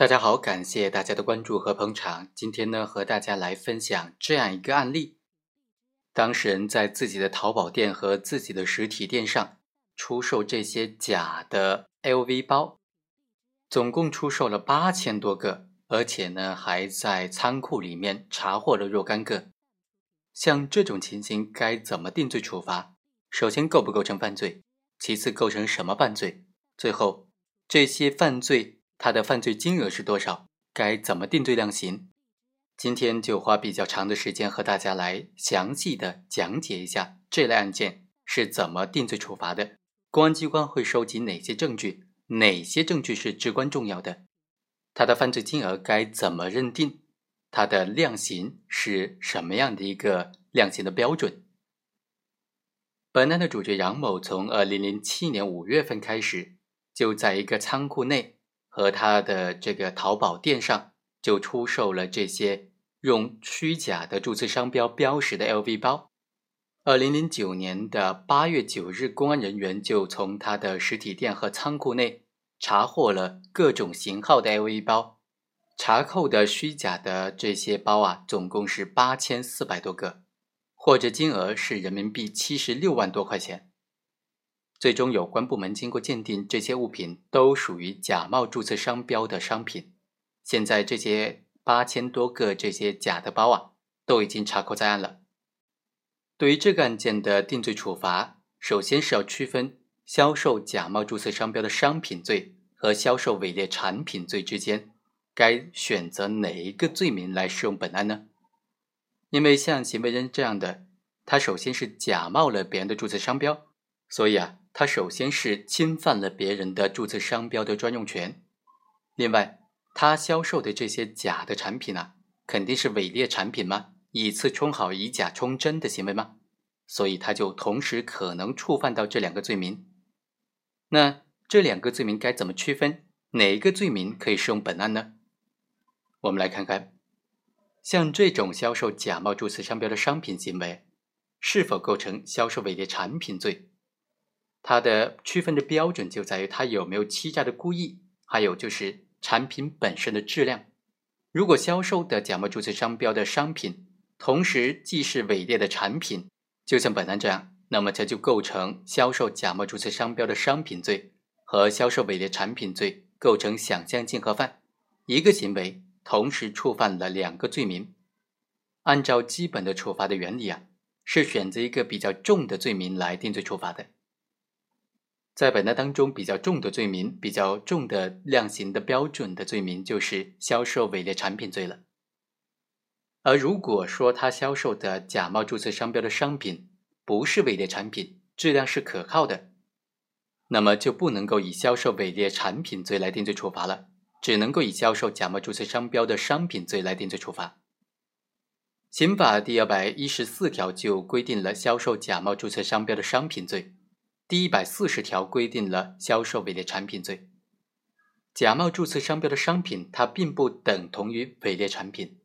大家好，感谢大家的关注和捧场。今天呢，和大家来分享这样一个案例：当事人在自己的淘宝店和自己的实体店上出售这些假的 LV 包，总共出售了八千多个，而且呢，还在仓库里面查获了若干个。像这种情形，该怎么定罪处罚？首先，构不构成犯罪？其次，构成什么犯罪？最后，这些犯罪。他的犯罪金额是多少？该怎么定罪量刑？今天就花比较长的时间和大家来详细的讲解一下这类案件是怎么定罪处罚的。公安机关会收集哪些证据？哪些证据是至关重要的？他的犯罪金额该怎么认定？他的量刑是什么样的一个量刑的标准？本案的主角杨某从二零零七年五月份开始，就在一个仓库内。和他的这个淘宝店上就出售了这些用虚假的注册商标标识的 LV 包。二零零九年的八月九日，公安人员就从他的实体店和仓库内查获了各种型号的 LV 包，查扣的虚假的这些包啊，总共是八千四百多个，获得金额是人民币七十六万多块钱。最终，有关部门经过鉴定，这些物品都属于假冒注册商标的商品。现在，这些八千多个这些假的包啊，都已经查扣在案了。对于这个案件的定罪处罚，首先是要区分销售假冒注册商标的商品罪和销售伪劣产品罪之间，该选择哪一个罪名来适用本案呢？因为像行为人这样的，他首先是假冒了别人的注册商标，所以啊。他首先是侵犯了别人的注册商标的专用权，另外，他销售的这些假的产品呢，肯定是伪劣产品吗？以次充好、以假充真的行为吗？所以他就同时可能触犯到这两个罪名。那这两个罪名该怎么区分？哪一个罪名可以适用本案呢？我们来看看，像这种销售假冒注册商标的商品行为，是否构成销售伪劣产品罪？它的区分的标准就在于它有没有欺诈的故意，还有就是产品本身的质量。如果销售的假冒注册商标的商品，同时既是伪劣的产品，就像本案这样，那么这就构成销售假冒注册商标的商品罪和销售伪劣产品罪，构成想象竞合犯。一个行为同时触犯了两个罪名。按照基本的处罚的原理啊，是选择一个比较重的罪名来定罪处罚的。在本案当中，比较重的罪名、比较重的量刑的标准的罪名就是销售伪劣产品罪了。而如果说他销售的假冒注册商标的商品不是伪劣产品，质量是可靠的，那么就不能够以销售伪劣产品罪来定罪处罚了，只能够以销售假冒注册商标的商品罪来定罪处罚。刑法第二百一十四条就规定了销售假冒注册商标的商品罪。第一百四十条规定了销售伪劣产品罪，假冒注册商标的商品，它并不等同于伪劣产品。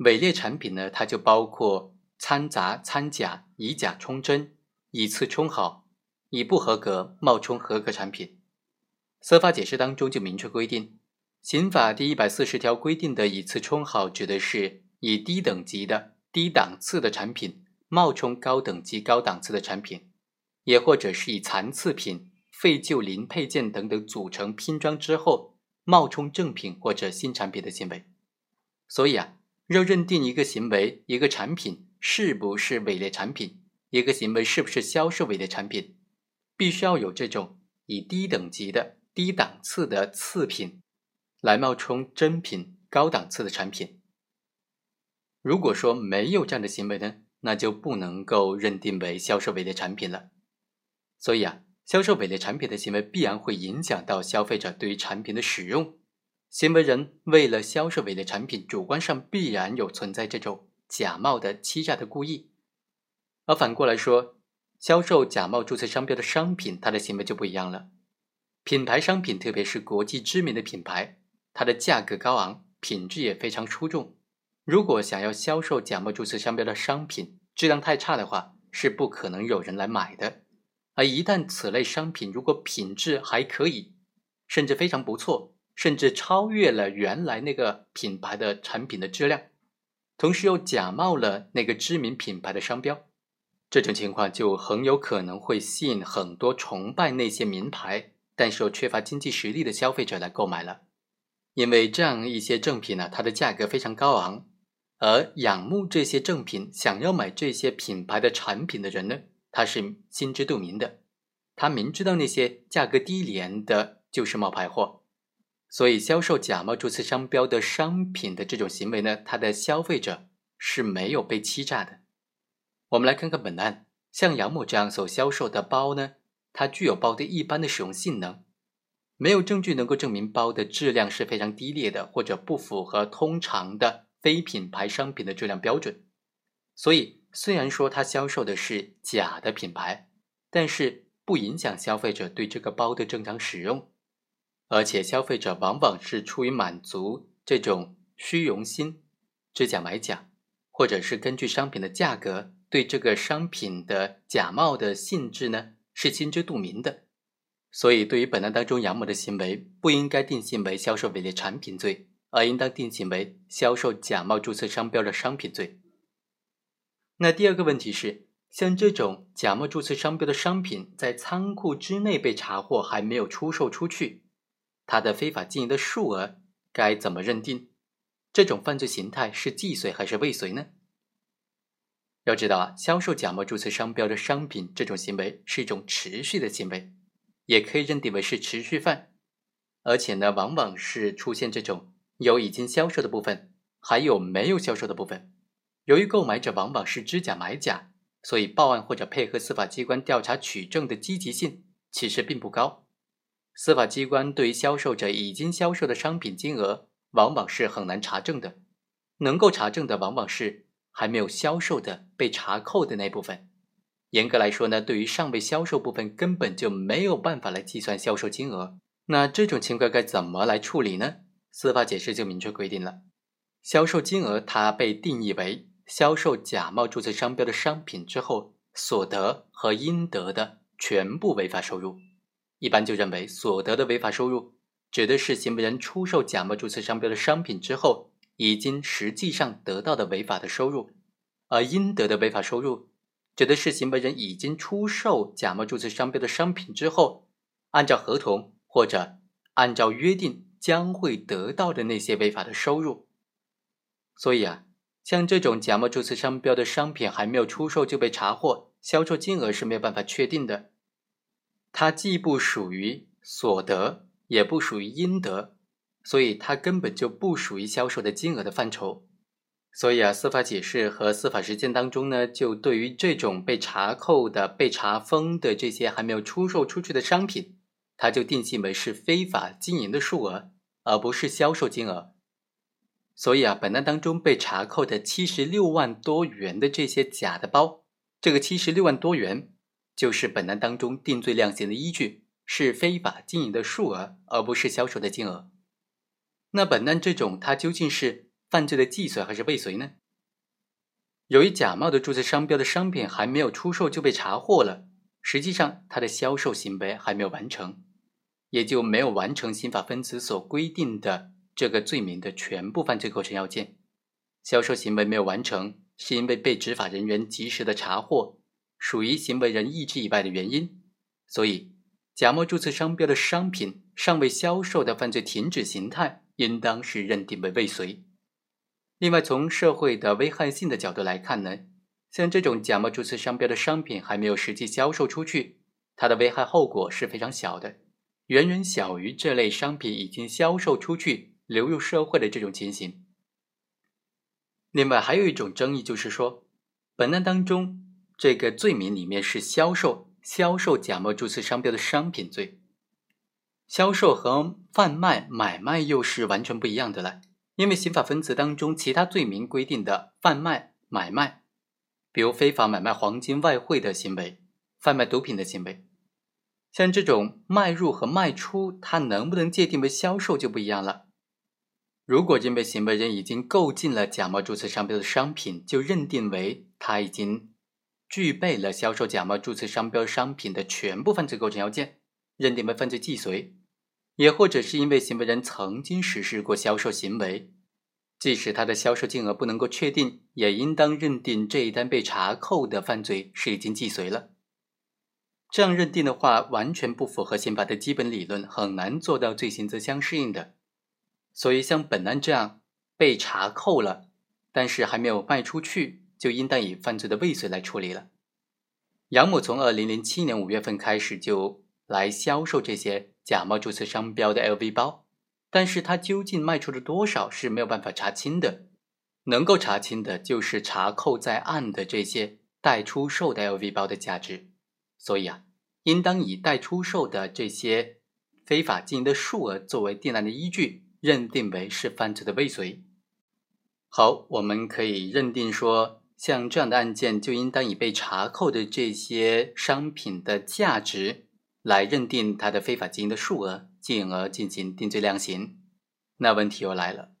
伪劣产品呢，它就包括掺杂、掺假、以假充真、以次充好、以不合格冒充合格产品。司法解释当中就明确规定，刑法第一百四十条规定的以次充好，指的是以低等级的、低档次的产品冒充高等级、高档次的产品。也或者是以残次品、废旧零配件等等组成拼装之后冒充正品或者新产品的行为，所以啊，要认定一个行为、一个产品是不是伪劣产品，一个行为是不是销售伪劣产品，必须要有这种以低等级的、低档次的次品来冒充真品、高档次的产品。如果说没有这样的行为呢，那就不能够认定为销售伪劣产品了。所以啊，销售伪劣产品的行为必然会影响到消费者对于产品的使用。行为人为了销售伪劣产品，主观上必然有存在这种假冒的、欺诈的故意。而反过来说，销售假冒注册商标的商品，它的行为就不一样了。品牌商品，特别是国际知名的品牌，它的价格高昂，品质也非常出众。如果想要销售假冒注册商标的商品，质量太差的话，是不可能有人来买的。而一旦此类商品如果品质还可以，甚至非常不错，甚至超越了原来那个品牌的产品的质量，同时又假冒了那个知名品牌的商标，这种情况就很有可能会吸引很多崇拜那些名牌，但是又缺乏经济实力的消费者来购买了。因为这样一些正品呢，它的价格非常高昂，而仰慕这些正品、想要买这些品牌的产品的人呢，他是心知肚明的，他明知道那些价格低廉的就是冒牌货，所以销售假冒注册商标的商品的这种行为呢，它的消费者是没有被欺诈的。我们来看看本案，像杨某这样所销售的包呢，它具有包的一般的使用性能。没有证据能够证明包的质量是非常低劣的，或者不符合通常的非品牌商品的质量标准。所以，虽然说它销售的是假的品牌，但是不影响消费者对这个包的正常使用。而且，消费者往往是出于满足这种虚荣心，知假买假，或者是根据商品的价格对这个商品的假冒的性质呢是心知肚明的。所以，对于本案当中杨某的行为，不应该定性为销售伪劣产品罪，而应当定性为销售假冒注册商标的商品罪。那第二个问题是，像这种假冒注册商标的商品在仓库之内被查获，还没有出售出去，它的非法经营的数额该怎么认定？这种犯罪形态是既遂还是未遂呢？要知道啊，销售假冒注册商标的商品这种行为是一种持续的行为。也可以认定为是持续犯，而且呢，往往是出现这种有已经销售的部分，还有没有销售的部分。由于购买者往往是知假买假，所以报案或者配合司法机关调查取证的积极性其实并不高。司法机关对于销售者已经销售的商品金额，往往是很难查证的，能够查证的往往是还没有销售的被查扣的那部分。严格来说呢，对于尚未销售部分，根本就没有办法来计算销售金额。那这种情况该怎么来处理呢？司法解释就明确规定了，销售金额它被定义为销售假冒注册商标的商品之后所得和应得的全部违法收入。一般就认为，所得的违法收入指的是行为人出售假冒注册商标的商品之后，已经实际上得到的违法的收入，而应得的违法收入。指的是行为人已经出售假冒注册商标的商品之后，按照合同或者按照约定将会得到的那些违法的收入。所以啊，像这种假冒注册商标的商品还没有出售就被查获，销售金额是没有办法确定的。它既不属于所得，也不属于应得，所以它根本就不属于销售的金额的范畴。所以啊，司法解释和司法实践当中呢，就对于这种被查扣的、被查封的这些还没有出售出去的商品，它就定性为是非法经营的数额，而不是销售金额。所以啊，本案当中被查扣的七十六万多元的这些假的包，这个七十六万多元就是本案当中定罪量刑的依据，是非法经营的数额，而不是销售的金额。那本案这种它究竟是？犯罪的既遂还是未遂呢？由于假冒的注册商标的商品还没有出售就被查获了，实际上它的销售行为还没有完成，也就没有完成刑法分词所规定的这个罪名的全部犯罪构成要件。销售行为没有完成，是因为被执法人员及时的查获，属于行为人意志以外的原因，所以假冒注册商标的商品尚未销售的犯罪停止形态，应当是认定为未遂。另外，从社会的危害性的角度来看呢，像这种假冒注册商标的商品还没有实际销售出去，它的危害后果是非常小的，远远小于这类商品已经销售出去流入社会的这种情形。另外，还有一种争议就是说，本案当中这个罪名里面是销售销售假冒注册商标的商品罪，销售和贩卖买卖又是完全不一样的了。因为刑法分则当中其他罪名规定的贩卖、买卖，比如非法买卖黄金、外汇的行为，贩卖毒品的行为，像这种卖入和卖出，它能不能界定为销售就不一样了。如果认为行为人已经购进了假冒注册商标的商品，就认定为他已经具备了销售假冒注册商标商品的全部犯罪构成要件，认定为犯罪既遂。也或者是因为行为人曾经实施过销售行为，即使他的销售金额不能够确定，也应当认定这一单被查扣的犯罪是已经既遂了。这样认定的话，完全不符合刑法的基本理论，很难做到罪刑责相适应的。所以，像本案这样被查扣了，但是还没有卖出去，就应当以犯罪的未遂来处理了。杨某从二零零七年五月份开始就来销售这些假冒注册商标的 LV 包，但是他究竟卖出了多少是没有办法查清的。能够查清的就是查扣在案的这些待出售的 LV 包的价值。所以啊，应当以待出售的这些非法经营的数额作为定案的依据，认定为是犯罪的未遂。好，我们可以认定说，像这样的案件就应当以被查扣的这些商品的价值来认定它的非法经营的数额，进而进行定罪量刑。那问题又来了，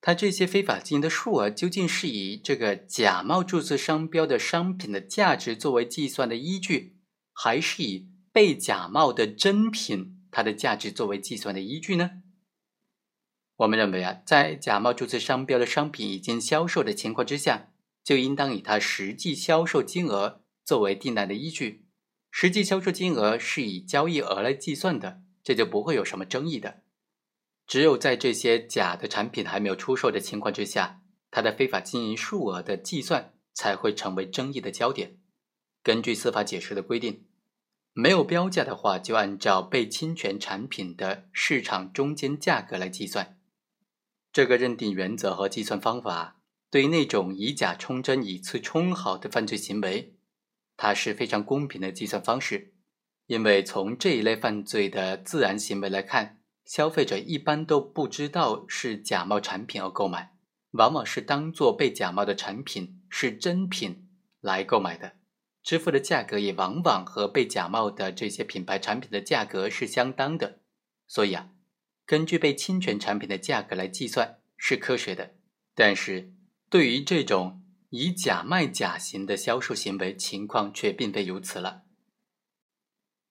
它这些非法经营的数额究竟是以这个假冒注册商标的商品的价值作为计算的依据？还是以被假冒的真品它的价值作为计算的依据呢？我们认为啊，在假冒注册商标的商品已经销售的情况之下，就应当以它实际销售金额作为定案的依据。实际销售金额是以交易额来计算的，这就不会有什么争议的。只有在这些假的产品还没有出售的情况之下，它的非法经营数额的计算才会成为争议的焦点。根据司法解释的规定，没有标价的话，就按照被侵权产品的市场中间价格来计算。这个认定原则和计算方法，对于那种以假充真、以次充好的犯罪行为，它是非常公平的计算方式。因为从这一类犯罪的自然行为来看，消费者一般都不知道是假冒产品而购买，往往是当做被假冒的产品是真品来购买的。支付的价格也往往和被假冒的这些品牌产品的价格是相当的，所以啊，根据被侵权产品的价格来计算是科学的。但是，对于这种以假卖假型的销售行为，情况却并非如此了。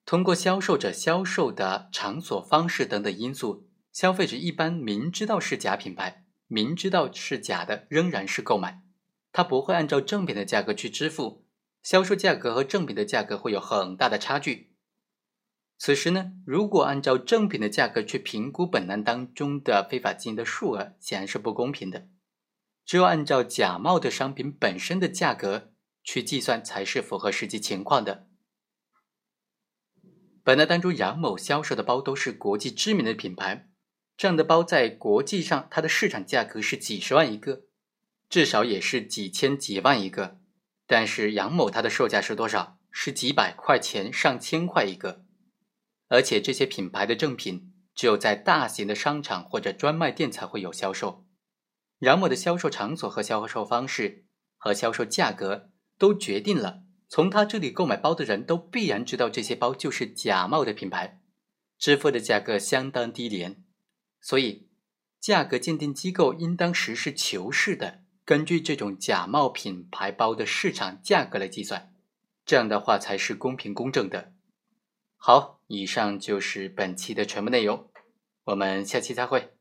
通过销售者销售的场所、方式等等因素，消费者一般明知道是假品牌，明知道是假的，仍然是购买，他不会按照正品的价格去支付。销售价格和正品的价格会有很大的差距。此时呢，如果按照正品的价格去评估本案当中的非法经营的数额，显然是不公平的。只有按照假冒的商品本身的价格去计算，才是符合实际情况的。本案当中，杨某销售的包都是国际知名的品牌，这样的包在国际上，它的市场价格是几十万一个，至少也是几千几万一个。但是杨某他的售价是多少？是几百块钱、上千块一个，而且这些品牌的正品只有在大型的商场或者专卖店才会有销售。杨某的销售场所和销售方式和销售价格都决定了，从他这里购买包的人都必然知道这些包就是假冒的品牌，支付的价格相当低廉，所以价格鉴定机构应当实事求是的。根据这种假冒品牌包的市场价格来计算，这样的话才是公平公正的。好，以上就是本期的全部内容，我们下期再会。